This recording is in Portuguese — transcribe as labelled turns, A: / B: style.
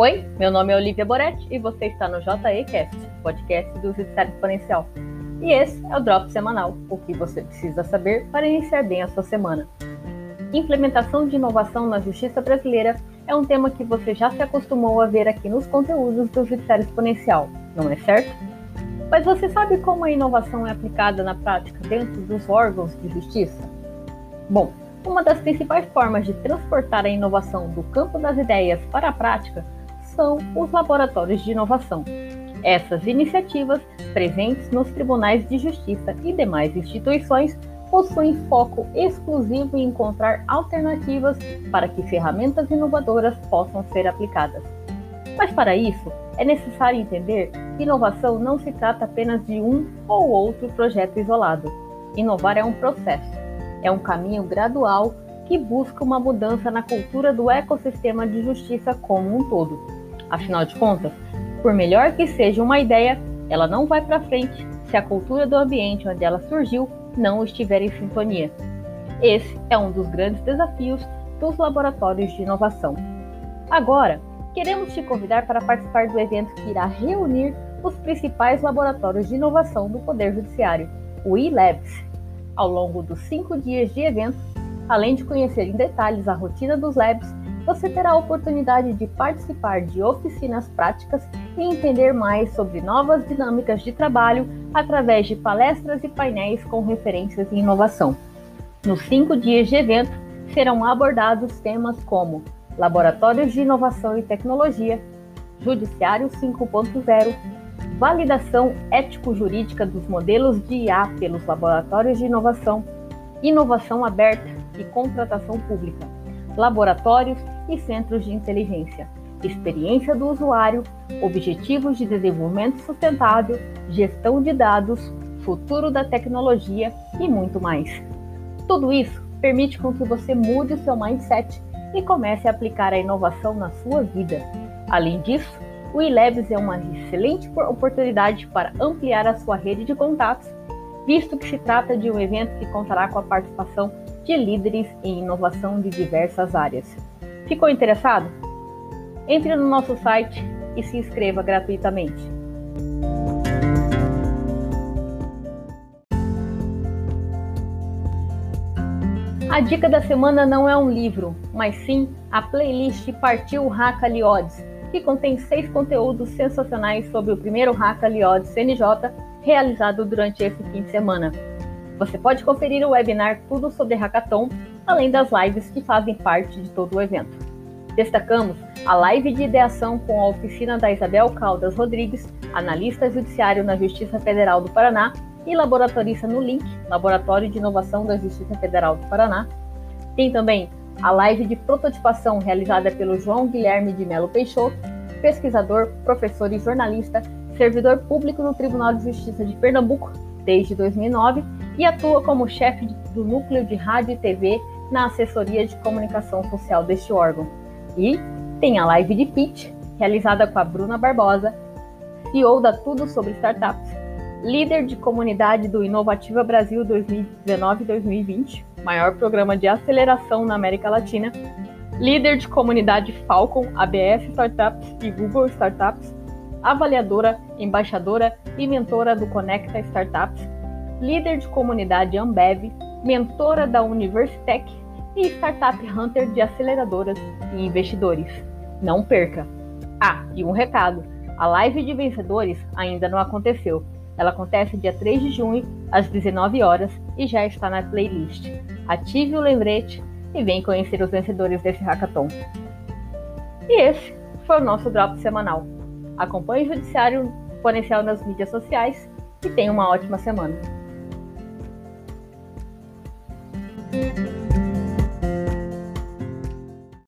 A: Oi, meu nome é Olivia Boretti e você está no JECast, podcast do Judiciário Exponencial. E esse é o Drop Semanal, o que você precisa saber para iniciar bem a sua semana. Implementação de inovação na justiça brasileira é um tema que você já se acostumou a ver aqui nos conteúdos do Judiciário Exponencial, não é certo? Mas você sabe como a inovação é aplicada na prática dentro dos órgãos de justiça? Bom, uma das principais formas de transportar a inovação do campo das ideias para a prática são os laboratórios de inovação. Essas iniciativas, presentes nos tribunais de justiça e demais instituições, possuem foco exclusivo em encontrar alternativas para que ferramentas inovadoras possam ser aplicadas. Mas para isso, é necessário entender que inovação não se trata apenas de um ou outro projeto isolado. Inovar é um processo, é um caminho gradual que busca uma mudança na cultura do ecossistema de justiça como um todo. Afinal de contas, por melhor que seja uma ideia, ela não vai para frente se a cultura do ambiente onde ela surgiu não estiver em sintonia. Esse é um dos grandes desafios dos laboratórios de inovação. Agora, queremos te convidar para participar do evento que irá reunir os principais laboratórios de inovação do Poder Judiciário, o eLabs. Ao longo dos cinco dias de evento, além de conhecer em detalhes a rotina dos labs, você terá a oportunidade de participar de oficinas práticas e entender mais sobre novas dinâmicas de trabalho através de palestras e painéis com referências em inovação. Nos cinco dias de evento, serão abordados temas como laboratórios de inovação e tecnologia, judiciário 5.0, validação ético-jurídica dos modelos de IA pelos laboratórios de inovação, inovação aberta e contratação pública, laboratórios e centros de inteligência, experiência do usuário, objetivos de desenvolvimento sustentável, gestão de dados, futuro da tecnologia e muito mais. Tudo isso permite com que você mude o seu mindset e comece a aplicar a inovação na sua vida. Além disso, o eLabs é uma excelente oportunidade para ampliar a sua rede de contatos, visto que se trata de um evento que contará com a participação de líderes em inovação de diversas áreas. Ficou interessado? Entre no nosso site e se inscreva gratuitamente. A dica da semana não é um livro, mas sim a playlist Partiu Raca Liodes, que contém seis conteúdos sensacionais sobre o primeiro Raca Liodes CNJ realizado durante esse fim de semana. Você pode conferir o webinar Tudo sobre Hackathon além das lives que fazem parte de todo o evento. Destacamos a live de ideação com a oficina da Isabel Caldas Rodrigues, analista judiciário na Justiça Federal do Paraná e laboratorista no LINC, Laboratório de Inovação da Justiça Federal do Paraná. Tem também a live de prototipação realizada pelo João Guilherme de Melo Peixoto, pesquisador, professor e jornalista, servidor público no Tribunal de Justiça de Pernambuco desde 2009 e atua como chefe do núcleo de rádio e TV na assessoria de comunicação social deste órgão. E tem a live de pitch, realizada com a Bruna Barbosa, CEO da Tudo sobre Startups, líder de comunidade do Inovativa Brasil 2019-2020, maior programa de aceleração na América Latina, líder de comunidade Falcon, ABS Startups e Google Startups, avaliadora, embaixadora e mentora do Conecta Startups, líder de comunidade Ambev, mentora da Universitec e Startup Hunter de aceleradoras e investidores. Não perca! Ah, e um recado: a live de vencedores ainda não aconteceu. Ela acontece dia 3 de junho, às 19 horas, e já está na playlist. Ative o lembrete e vem conhecer os vencedores desse hackathon. E esse foi o nosso drop semanal. Acompanhe o Judiciário Exponencial nas mídias sociais e tenha uma ótima semana. Música